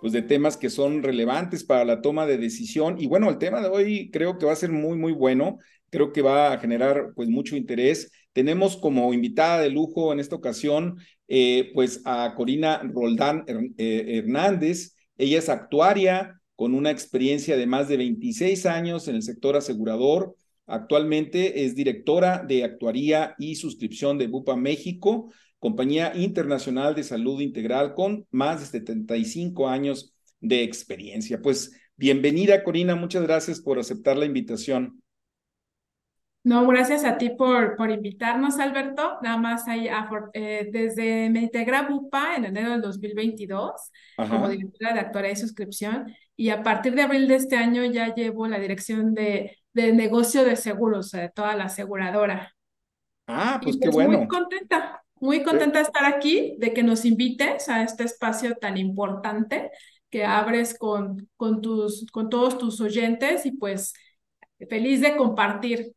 pues de temas que son relevantes para la toma de decisión. Y bueno, el tema de hoy creo que va a ser muy, muy bueno. Creo que va a generar pues mucho interés. Tenemos como invitada de lujo en esta ocasión eh, pues a Corina Roldán eh, Hernández. Ella es actuaria con una experiencia de más de 26 años en el sector asegurador. Actualmente es directora de actuaría y suscripción de Bupa México compañía internacional de salud integral con más de 75 años de experiencia. Pues bienvenida, Corina, muchas gracias por aceptar la invitación. No, gracias a ti por, por invitarnos, Alberto. Nada más ahí, eh, desde me integré a BUPA en enero del 2022 como directora de actuaría y suscripción y a partir de abril de este año ya llevo la dirección de, de negocio de seguros de toda la aseguradora. Ah, pues, qué pues bueno. Muy contenta. Muy contenta de estar aquí, de que nos invites a este espacio tan importante que abres con, con, tus, con todos tus oyentes y pues feliz de compartir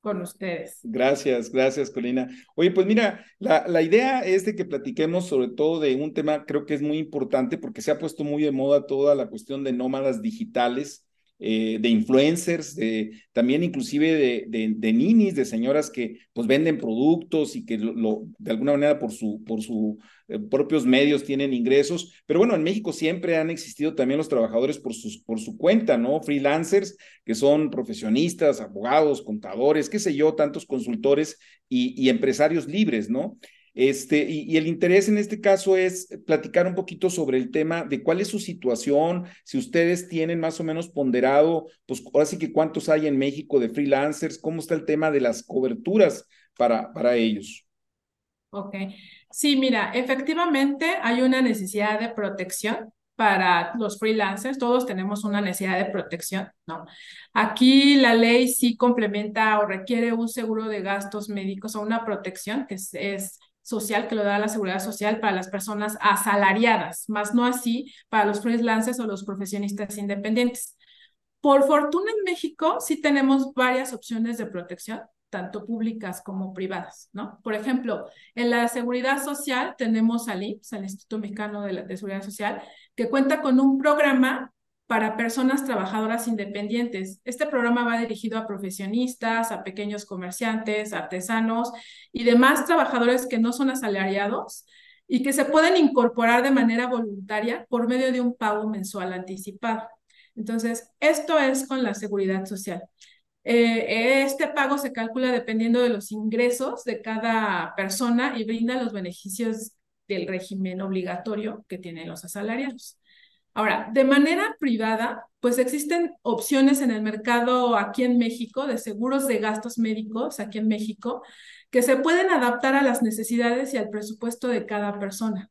con ustedes. Gracias, gracias, Colina. Oye, pues mira, la, la idea es de que platiquemos sobre todo de un tema, creo que es muy importante porque se ha puesto muy de moda toda la cuestión de nómadas digitales. Eh, de influencers, de, también inclusive de, de, de, ninis, de señoras que pues venden productos y que de alguna manera por su, por sus eh, propios medios tienen ingresos. Pero bueno, en México siempre han existido también los trabajadores por, sus, por su cuenta, ¿no? Freelancers, que son profesionistas, abogados, contadores, qué sé yo, tantos consultores y empresarios libres, ¿no? Este, y, el interés en este caso es platicar un poquito sobre el tema de cuál es su situación, si ustedes tienen más o menos ponderado, pues ahora sí que cuántos hay en México de freelancers, cómo está el tema de las coberturas para, para ellos. Ok, sí, mira, efectivamente hay una necesidad de protección para los freelancers, todos tenemos una necesidad de protección, ¿no? Aquí la ley sí complementa o requiere un seguro de gastos médicos o una protección que es, es social que lo da la seguridad social para las personas asalariadas, más no así para los freelancers o los profesionistas independientes. Por fortuna en México sí tenemos varias opciones de protección, tanto públicas como privadas, ¿no? Por ejemplo, en la seguridad social tenemos al IMSS, al Instituto Mexicano de, de Seguridad Social, que cuenta con un programa para personas trabajadoras independientes. Este programa va dirigido a profesionistas, a pequeños comerciantes, artesanos y demás trabajadores que no son asalariados y que se pueden incorporar de manera voluntaria por medio de un pago mensual anticipado. Entonces, esto es con la seguridad social. Eh, este pago se calcula dependiendo de los ingresos de cada persona y brinda los beneficios del régimen obligatorio que tienen los asalariados. Ahora, de manera privada, pues existen opciones en el mercado aquí en México de seguros de gastos médicos aquí en México que se pueden adaptar a las necesidades y al presupuesto de cada persona.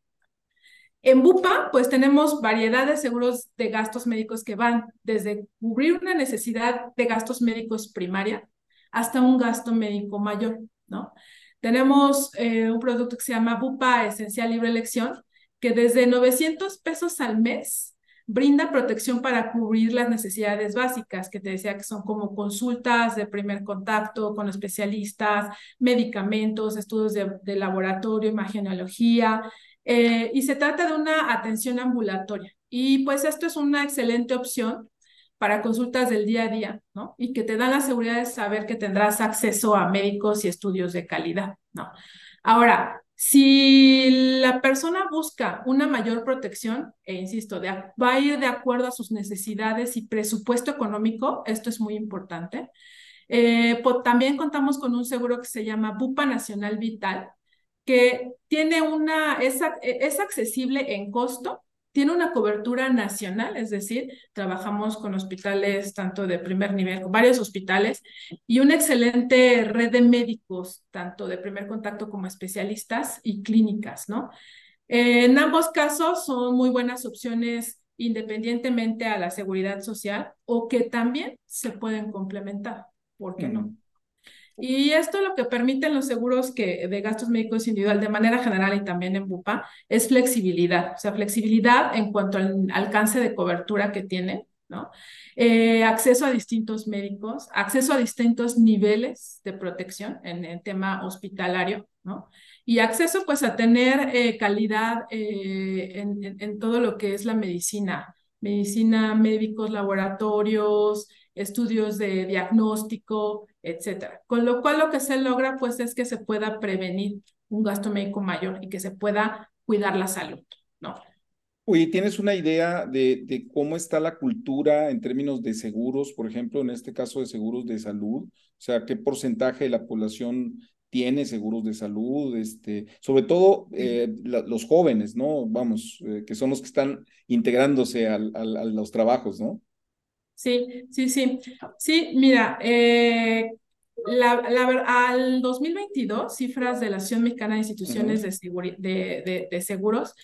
En Bupa, pues tenemos variedad de seguros de gastos médicos que van desde cubrir una necesidad de gastos médicos primaria hasta un gasto médico mayor, ¿no? Tenemos eh, un producto que se llama Bupa Esencial Libre Elección, que desde 900 pesos al mes brinda protección para cubrir las necesidades básicas, que te decía que son como consultas de primer contacto con especialistas, medicamentos, estudios de, laboratorio, imagenología, eh, y se trata de una atención ambulatoria. Y pues esto es una excelente opción para consultas del día a día, ¿no? Y que te dan la seguridad de saber que tendrás acceso a médicos y estudios de calidad, ¿no? Ahora, si la persona busca una mayor protección, e insisto, va a ir de acuerdo a sus necesidades y presupuesto económico, esto es muy importante. Eh, también contamos con un seguro que se llama Bupa Nacional Vital, que tiene una, es accesible en costo, tiene una cobertura nacional, es decir, trabajamos con hospitales tanto de primer nivel, varios hospitales, y una excelente red de médicos, tanto de primer contacto como especialistas y clínicas, ¿no? en ambos casos son muy buenas opciones independientemente a la seguridad social o que también se pueden complementar. ¿Por qué no? Y esto lo que permiten los seguros que, de gastos médicos individual de manera general y también en BUPA es flexibilidad, o sea, flexibilidad en cuanto al alcance de cobertura que tienen, ¿no? Eh, acceso a distintos médicos, acceso a distintos niveles de protección en el tema hospitalario, ¿no? Y acceso pues a tener eh, calidad eh, en, en todo lo que es la medicina, medicina, médicos, laboratorios, estudios de diagnóstico, etcétera. Con lo cual lo que se logra pues es que se pueda prevenir un gasto médico mayor y que se pueda cuidar la salud, ¿no? Oye, ¿tienes una idea de, de, cómo está la cultura en términos de seguros, por ejemplo, en este caso de seguros de salud? O sea, ¿qué porcentaje de la población tiene seguros de salud? Este, sobre todo eh, los jóvenes, ¿no? Vamos, eh, que son los que están integrándose al, al, a los trabajos, ¿no? Sí, sí, sí. Sí, mira, eh, la, la, al 2022, cifras de la Asociación Mexicana de Instituciones de, de, de, Seguros,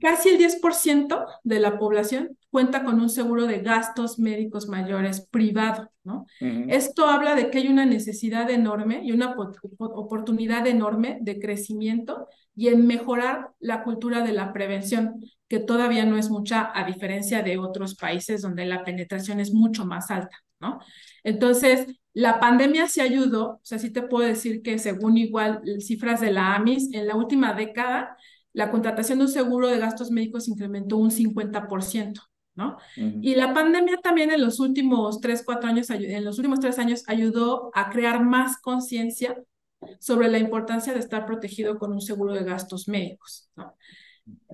casi el 10% de la población cuenta con un seguro de gastos médicos mayores privado, ¿no? Esto habla de que hay una necesidad enorme y una oportunidad enorme de crecimiento y en mejorar la cultura de la prevención que todavía no es mucha a diferencia de otros países donde la penetración es mucho más alta, ¿no? Entonces, la pandemia se ayudó, o sea, sí te puedo decir que según igual cifras de la AMIS, en la última década, la contratación de un seguro de gastos médicos incrementó un 50%, ¿no? Y la pandemia también en los últimos tres, cuatro años, en los últimos tres años ayudó a crear más conciencia sobre la importancia de estar protegido con un seguro de gastos médicos, ¿no?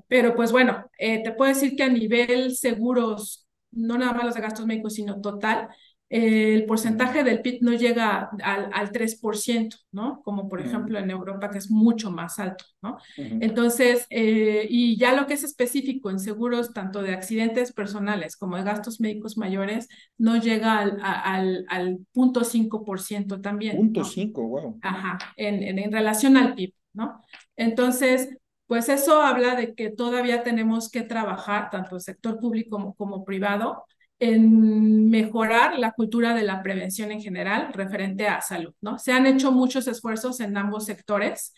Pero pues bueno, eh, te puedo decir que a nivel seguros, no nada más los de gastos médicos, sino total, el porcentaje del PIB no llega al, al 3%, ¿no? Como por ejemplo en Europa, que es mucho más alto, ¿no? Entonces, eh, y ya lo que es específico en seguros, tanto de accidentes personales como de gastos médicos mayores, no llega al, al, al 0.5% también. Punto wow. Ajá, en, en, en relación al PIB, ¿no? Entonces, pues eso habla de que todavía tenemos que trabajar, tanto el sector público como, privado, en mejorar la cultura de la prevención en general referente a salud, ¿no? Se han hecho muchos esfuerzos en ambos sectores,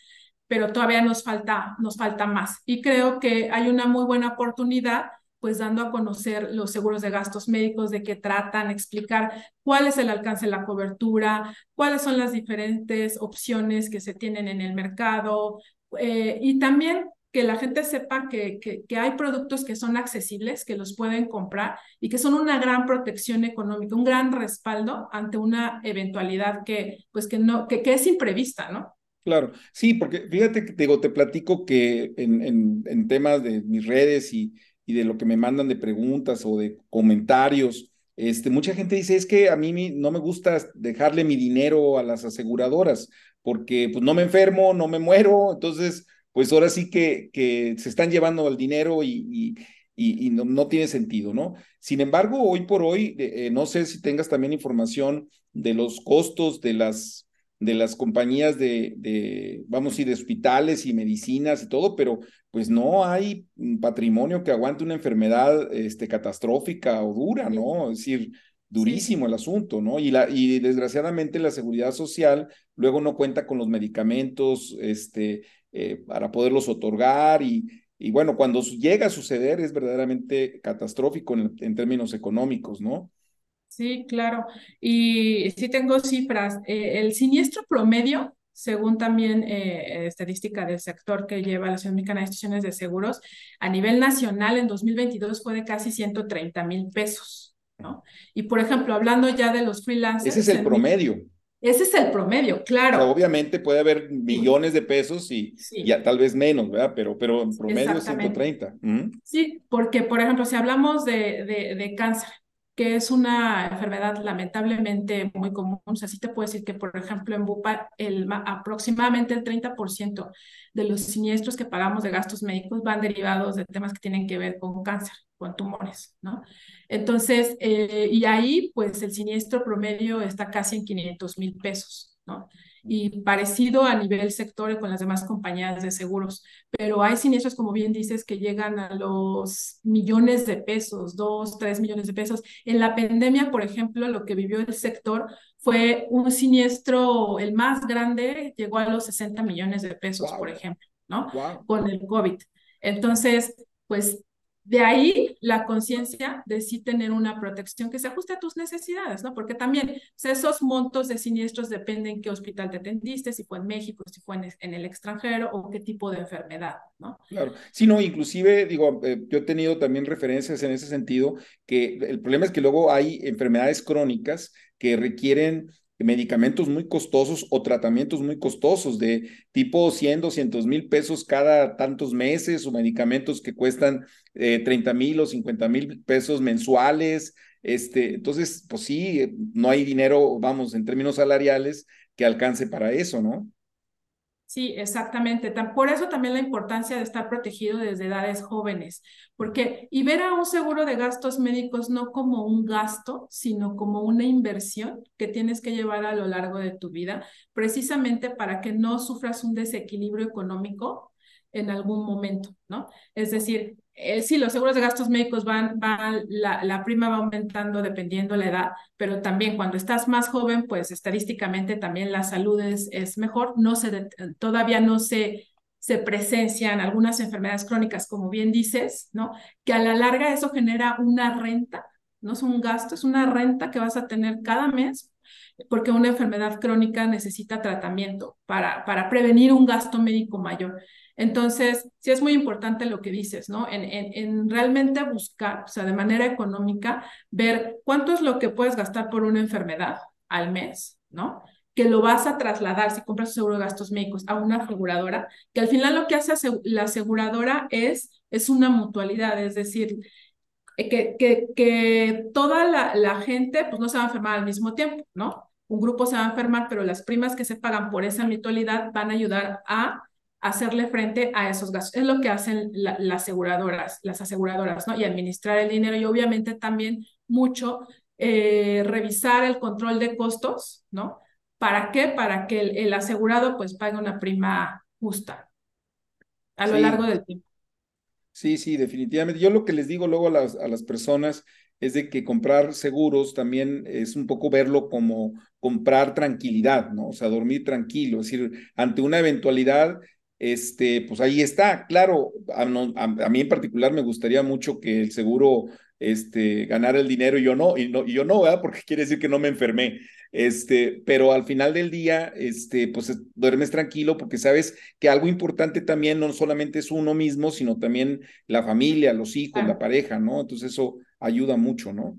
pero todavía nos falta, nos falta más. Y creo que hay una muy buena oportunidad, pues dando a conocer los seguros de gastos médicos, de qué tratan, explicar cuál es el alcance de la cobertura, cuáles son las diferentes opciones que se tienen en el mercado, eh, y también que la gente sepa que, que, hay productos que son accesibles, que los pueden comprar y que son una gran protección económica, un gran respaldo ante una eventualidad que, pues que, no, que, que es imprevista, ¿no? Claro, sí, porque fíjate que te, digo, te platico que en, en, en temas de mis redes y, y de lo que me mandan de preguntas o de comentarios, este, mucha gente dice, es que a mí no me gusta dejarle mi dinero a las aseguradoras porque pues no me enfermo, no me muero, entonces pues ahora sí que, que se están llevando el dinero y, y, y no, no, tiene sentido, ¿no? Sin embargo, hoy por hoy, eh, no sé si tengas también información de los costos de las, de las compañías de, de, vamos a decir, de hospitales y medicinas y todo, pero pues no hay patrimonio que aguante una enfermedad este, catastrófica o dura, ¿no? Es decir, durísimo el asunto, ¿no? Y, la, y desgraciadamente la seguridad social luego no cuenta con los medicamentos este, eh, para poderlos otorgar y, y, bueno, cuando llega a suceder es verdaderamente catastrófico en, en términos económicos, ¿no? Sí, claro. Y sí tengo cifras. Eh, el siniestro promedio, según también eh, estadística del sector que lleva la Asociación Mexicana de Instituciones de Seguros, a nivel nacional en 2022 fue de casi 130 mil pesos. Y por ejemplo, hablando ya de los freelancers. Ese es el promedio. Ese es el promedio, claro. obviamente puede haber millones de pesos y, ya tal vez menos, ¿verdad? Pero, pero en promedio es 130. Sí, porque por ejemplo, si hablamos de, de, de, cáncer, que es una enfermedad lamentablemente muy común, o sea, sí te puedo decir que, por ejemplo, en Bupa, el, aproximadamente el 30% de los siniestros que pagamos de gastos médicos van derivados de temas que tienen que ver con cáncer, con tumores, ¿no? Entonces, eh, y ahí, pues el siniestro promedio está casi en 500 mil pesos, ¿no? Y parecido a nivel sector con las demás compañías de seguros. Pero hay siniestros, como bien dices, que llegan a los millones de pesos, dos, tres millones de pesos. En la pandemia, por ejemplo, lo que vivió el sector fue un siniestro, el más grande, llegó a los 60 millones de pesos, por ejemplo, ¿no? Con el COVID. Entonces, pues de ahí la conciencia de sí tener una protección que se ajuste a tus necesidades, ¿no? Porque también esos montos de siniestros dependen qué hospital te atendiste, si fue en México, si fue en, el extranjero o qué tipo de enfermedad, ¿no? Claro, sí, no, inclusive, digo, eh, yo he tenido también referencias en ese sentido, que el problema es que luego hay enfermedades crónicas que requieren medicamentos muy costosos o tratamientos muy costosos de tipo 100, 200 mil pesos cada tantos meses o medicamentos que cuestan eh, 30 mil o 50 mil pesos mensuales. Este, entonces, pues sí, no hay dinero, vamos, en términos salariales que alcance para eso, ¿no? Sí, exactamente. Por eso también la importancia de estar protegido desde edades jóvenes, porque y ver a un seguro de gastos médicos no como un gasto, sino como una inversión que tienes que llevar a lo largo de tu vida, precisamente para que no sufras un desequilibrio económico en algún momento, ¿no? Es decir, eh, sí, los seguros de gastos médicos van, van la, la, prima va aumentando dependiendo la edad, pero también cuando estás más joven, pues estadísticamente también la salud es, es mejor. No se, todavía no se, se presencian algunas enfermedades crónicas, como bien dices, ¿no? Que a la larga eso genera una renta, no es un gasto, es una renta que vas a tener cada mes porque una enfermedad crónica necesita tratamiento para, para prevenir un gasto médico mayor. Entonces, sí es muy importante lo que dices, ¿no? En, en, realmente buscar, o sea, de manera económica, ver cuánto es lo que puedes gastar por una enfermedad al mes, ¿no? Que lo vas a trasladar si compras seguro de gastos médicos a una aseguradora, que al final lo que hace la aseguradora es, es una mutualidad, es decir, eh, que, que, que toda la, la gente pues no se va a enfermar al mismo tiempo, ¿no? Un grupo se va a enfermar, pero las primas que se pagan por esa mutualidad van a ayudar a hacerle frente a esos gastos. Es lo que hacen las aseguradoras, las aseguradoras, ¿no? Y administrar el dinero y obviamente también mucho eh, revisar el control de costos, ¿no? ¿Para qué? Para que el, asegurado pues pague una prima justa a lo largo del tiempo. Sí, sí, definitivamente. Yo lo que les digo luego a las, a las personas es de que comprar seguros también es un poco verlo como comprar tranquilidad, ¿no? O sea, dormir tranquilo, es decir, ante una eventualidad, este, pues ahí está. Claro, a, mí en particular me gustaría mucho que el seguro este, ganara el dinero y yo no, y, no, y yo no, ¿verdad? Porque quiere decir que no me enfermé. Este, pero al final del día, este, pues duermes tranquilo porque sabes que algo importante también no solamente es uno mismo, sino también la familia, los hijos, la pareja, ¿no? Entonces eso ayuda mucho, ¿no?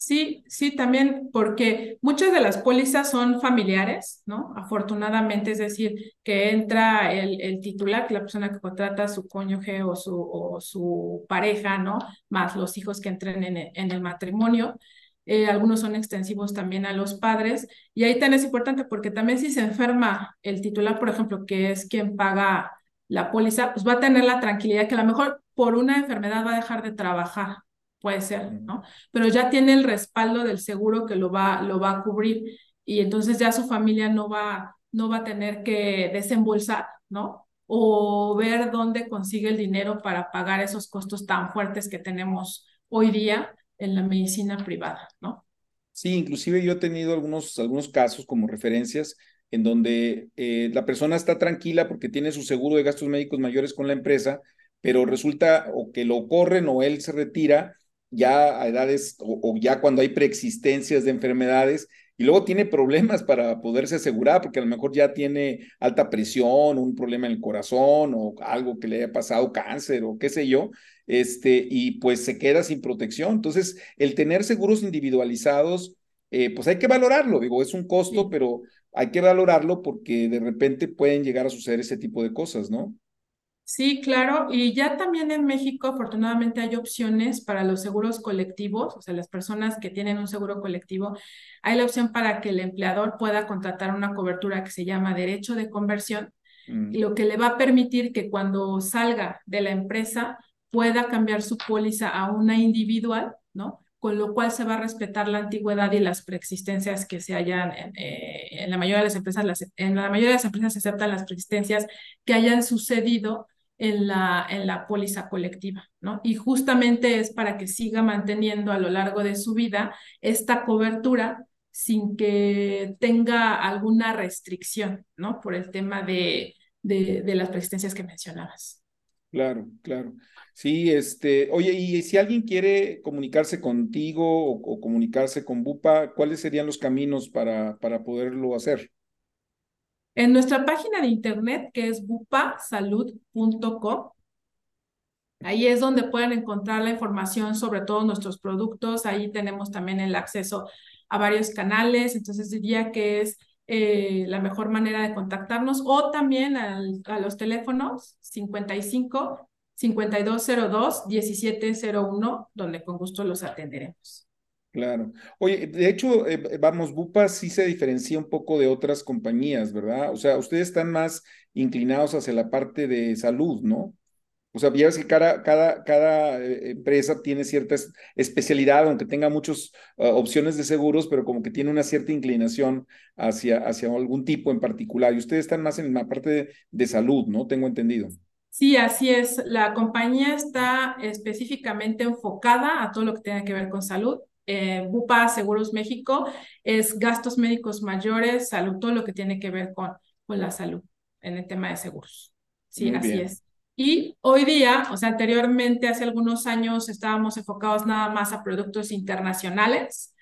Sí, sí, también porque muchas de las pólizas son familiares, ¿no? Afortunadamente, es decir, que entra el, el titular, la persona que contrata su cónyuge o su, o su pareja, ¿no? Más los hijos que entren en el, en el matrimonio. Eh, algunos son extensivos también a los padres. Y ahí también es importante porque también si se enferma el titular, por ejemplo, que es quien paga la póliza, pues va a tener la tranquilidad que a lo mejor por una enfermedad va a dejar de trabajar, puede ser, ¿no? Pero ya tiene el respaldo del seguro que lo va, lo va a cubrir y entonces ya su familia no va, no va a tener que desembolsar, ¿no? O ver dónde consigue el dinero para pagar esos costos tan fuertes que tenemos hoy día en la medicina privada, ¿no? Sí, inclusive yo he tenido algunos, algunos casos como referencias en donde eh, la persona está tranquila porque tiene su seguro de gastos médicos mayores con la empresa, pero resulta o que lo corren o él se retira ya a edades o, ya cuando hay preexistencias de enfermedades y luego tiene problemas para poderse asegurar porque a lo mejor ya tiene alta presión, un problema en el corazón o algo que le haya pasado cáncer o qué sé yo, este, y pues se queda sin protección. Entonces, el tener seguros individualizados, eh, pues hay que valorarlo, digo, es un costo, pero hay que valorarlo porque de repente pueden llegar a suceder ese tipo de cosas, ¿no? Sí, claro. Y ya también en México, afortunadamente, hay opciones para los seguros colectivos, o sea, las personas que tienen un seguro colectivo, hay la opción para que el empleador pueda contratar una cobertura que se llama derecho de conversión, mm. lo que le va a permitir que cuando salga de la empresa pueda cambiar su póliza a una individual, ¿no? con lo cual se va a respetar la antigüedad y las preexistencias que se hayan, eh, en la mayoría de las empresas, las, en la mayoría de las empresas se aceptan las preexistencias que hayan sucedido en la, en la póliza colectiva, ¿no? Y justamente es para que siga manteniendo a lo largo de su vida esta cobertura sin que tenga alguna restricción, ¿no? Por el tema de, de, de las preexistencias que mencionabas. Claro, claro. Sí, este, oye, y si alguien quiere comunicarse contigo o, comunicarse con Bupa, ¿cuáles serían los caminos para, para poderlo hacer? En nuestra página de internet, que es bupasalud.com, ahí es donde pueden encontrar la información sobre todos nuestros productos. Ahí tenemos también el acceso a varios canales, entonces diría que es eh, la mejor manera de contactarnos o también a los teléfonos 55 5202-1701, donde con gusto los atenderemos. Claro. Oye, de hecho, eh, vamos, Bupa sí se diferencia un poco de otras compañías, ¿verdad? O sea, ustedes están más inclinados hacia la parte de salud, ¿no? O sea, ya que cada, cada, cada eh, empresa tiene cierta especialidad, aunque tenga muchas opciones de seguros, pero como que tiene una cierta inclinación hacia, hacia algún tipo en particular. Y ustedes están más en la parte de salud, ¿no? Tengo entendido. Sí, así es. La compañía está específicamente enfocada a todo lo que tenga que ver con salud. Eh, Bupa Seguros México es gastos médicos mayores, salud, todo lo que tiene que ver con, con la salud en el tema de seguros. Sí, así es. Y hoy día, o sea, anteriormente, hace algunos años, estábamos enfocados nada más a productos internacionales,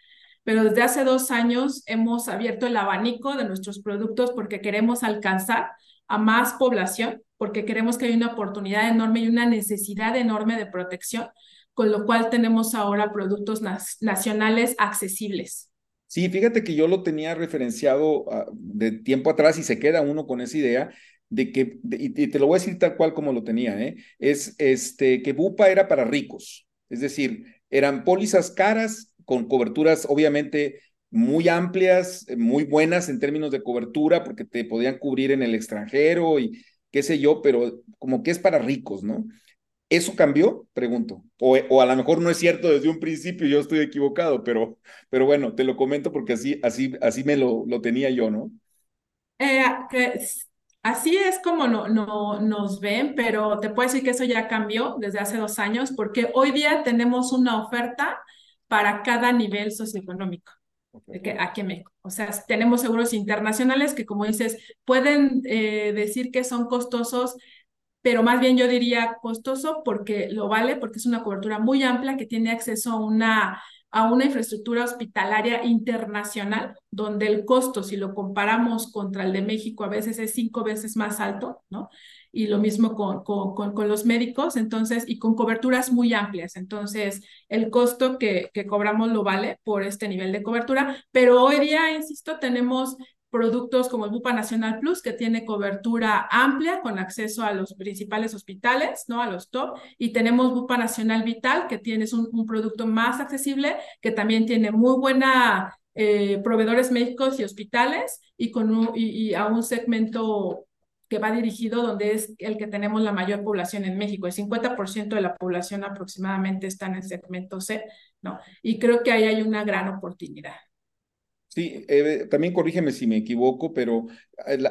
pero desde hace dos años hemos abierto el abanico de nuestros productos porque queremos alcanzar a más población porque queremos que haya una oportunidad enorme y una necesidad enorme de protección, con lo cual tenemos ahora productos nacionales accesibles. Sí, fíjate que yo lo tenía referenciado ah, de tiempo atrás y se queda uno con esa idea de que, y te lo voy a decir tal cual como lo tenía, ¿eh? es este, que Bupa era para ricos, es decir, eran pólizas caras con coberturas obviamente muy amplias, muy buenas en términos de cobertura, porque te podían cubrir en el extranjero y qué sé yo, pero como que es para ricos, ¿no? ¿Eso cambió? Pregunto. O, o, a lo mejor no es cierto desde un principio, yo estoy equivocado, pero, pero bueno, te lo comento porque así, así, así me lo, lo tenía yo, ¿no? Eh, así es como no, no, nos ven, pero te puedo decir que eso ya cambió desde hace dos años, porque hoy día tenemos una oferta para cada nivel socioeconómico aquí en México. O sea, tenemos seguros internacionales que, como dices, pueden eh, decir que son costosos, pero más bien yo diría costoso porque lo vale, porque es una cobertura muy amplia que tiene acceso a una, a una infraestructura hospitalaria internacional, donde el costo, si lo comparamos contra el de México, a veces es cinco veces más alto, ¿no? y lo mismo con, con, con, los médicos, entonces, y con coberturas muy amplias. Entonces, el costo que, que cobramos lo vale por este nivel de cobertura, pero hoy día, insisto, tenemos productos como el Bupa Nacional Plus, que tiene cobertura amplia con acceso a los principales hospitales, ¿no? A los top. Y tenemos Bupa Nacional Vital, que tiene un, un producto más accesible, que también tiene muy buena eh, proveedores médicos y hospitales y, con un, y, y a un segmento que va dirigido donde es el que tenemos la mayor población en México. El 50% de la población aproximadamente está en el segmento C, ¿no? Y creo que ahí hay una gran oportunidad. Sí, eh, también corrígeme si me equivoco, pero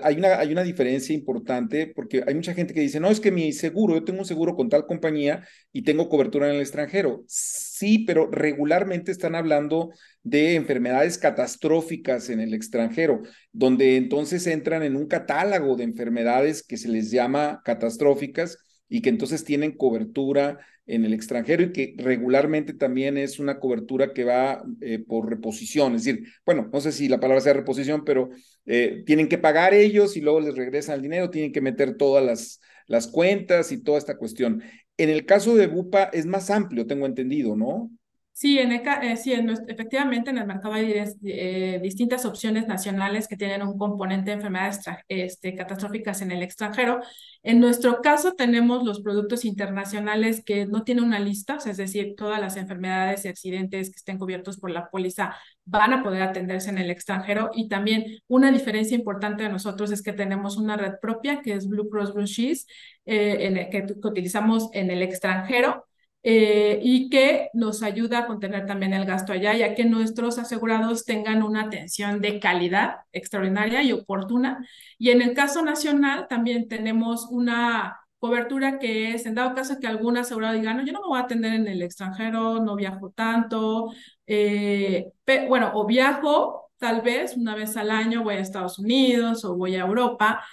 hay una, hay una diferencia importante porque hay mucha gente que dice, no, es que mi seguro, yo tengo un seguro con tal compañía y tengo cobertura en el extranjero. Sí, pero regularmente están hablando de enfermedades catastróficas en el extranjero, donde entonces entran en un catálogo de enfermedades que se les llama catastróficas y que entonces tienen cobertura en el extranjero y que regularmente también es una cobertura que va eh, por reposición, es decir, bueno, no sé si la palabra sea reposición, pero eh, tienen que pagar ellos y luego les regresan el dinero, tienen que meter todas las, las cuentas y toda esta cuestión. En el caso de Bupa es más amplio, tengo entendido, ¿no? Sí, en eh, sí efectivamente en el mercado hay eh, distintas opciones nacionales que tienen un componente de enfermedades este, catastróficas en el extranjero. En nuestro caso tenemos los productos internacionales que no tienen una lista, es decir, todas las enfermedades y accidentes que estén cubiertos por la póliza van a poder atenderse en el extranjero. Y también una diferencia importante de nosotros es que tenemos una red propia que es Blue Cross Blue Shield, eh, en que utilizamos en el extranjero eh, y que nos ayuda a contener también el gasto allá, ya que nuestros asegurados tengan una atención de calidad extraordinaria y oportuna. Y en el caso nacional también tenemos una cobertura que es, en dado caso que algún asegurado diga, no, yo no me voy a atender en el extranjero, no viajo tanto, eh, bueno, o viajo tal vez una vez al año, voy a Estados Unidos o voy a Europa,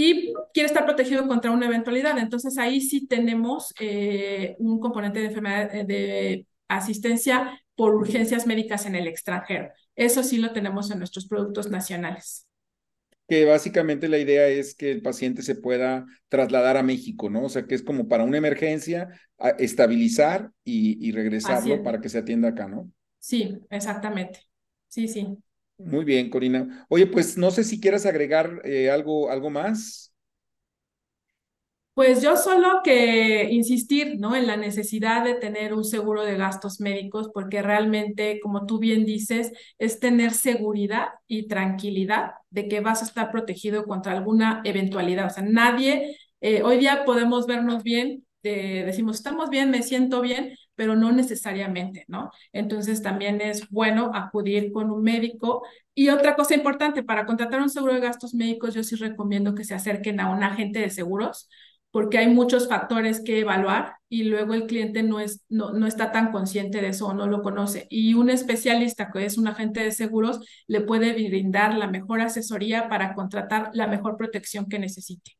y quiere estar protegido contra una eventualidad. Entonces ahí sí tenemos eh, un componente de enfermedad eh, de asistencia por urgencias médicas en el extranjero. Eso sí lo tenemos en nuestros productos nacionales. Que básicamente la idea es que el paciente se pueda trasladar a México, ¿no? O sea, que es como para una emergencia, estabilizar y, y regresarlo para que se atienda acá, ¿no? Sí, exactamente. Sí, sí. Muy bien, Corina. Oye, pues no sé si quieras agregar eh, algo, algo más. Pues yo solo que insistir, ¿no? En la necesidad de tener un seguro de gastos médicos, porque realmente, como tú bien dices, es tener seguridad y tranquilidad de que vas a estar protegido contra alguna eventualidad. O sea, nadie, eh, hoy día podemos vernos bien, decimos, estamos bien, me siento bien, pero no necesariamente, ¿no? Entonces también es bueno acudir con un médico. Y otra cosa importante, para contratar un seguro de gastos médicos, yo sí recomiendo que se acerquen a un agente de seguros, porque hay muchos factores que evaluar y luego el cliente no, es, no, no está tan consciente de eso o no lo conoce. Y un especialista que es un agente de seguros le puede brindar la mejor asesoría para contratar la mejor protección que necesite.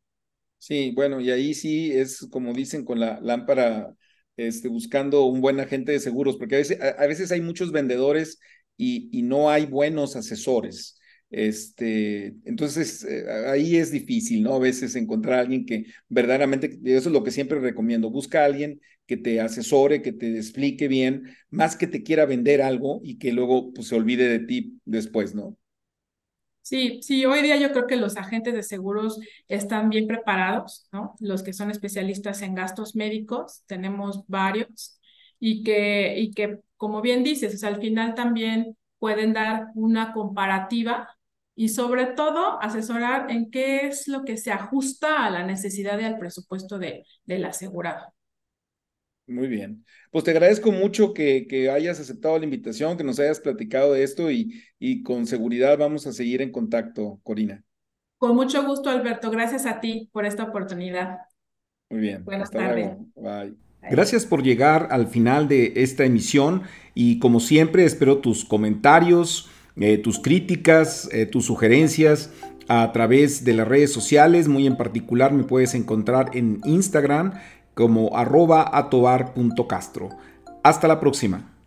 Sí, bueno, y ahí sí es como dicen con la lámpara este, buscando un buen agente de seguros, porque a veces, hay muchos vendedores y, y, no hay buenos asesores. Este, entonces, eh, ahí es difícil, ¿no? A veces encontrar a alguien que verdaderamente, eso es lo que siempre recomiendo, busca a alguien que te asesore, que te explique bien, más que te quiera vender algo y que luego pues, se olvide de ti después, ¿no? Sí, sí, hoy día yo creo que los agentes de seguros están bien preparados, ¿no? Los que son especialistas en gastos médicos, tenemos varios, y que, y que como bien dices, al final también pueden dar una comparativa y sobre todo asesorar en qué es lo que se ajusta a la necesidad y al presupuesto de, del asegurado. Muy bien. Pues te agradezco mucho que, que, hayas aceptado la invitación, que nos hayas platicado de esto y, y con seguridad vamos a seguir en contacto, Corina. Con mucho gusto, Alberto. Gracias a ti por esta oportunidad. Muy bien. Buenas tardes. Bye. Gracias por llegar al final de esta emisión y como siempre espero tus comentarios, eh, tus críticas, eh, tus sugerencias a través de las redes sociales. Muy en particular me puedes encontrar en Instagram como arroba atobar.castro. Hasta la próxima.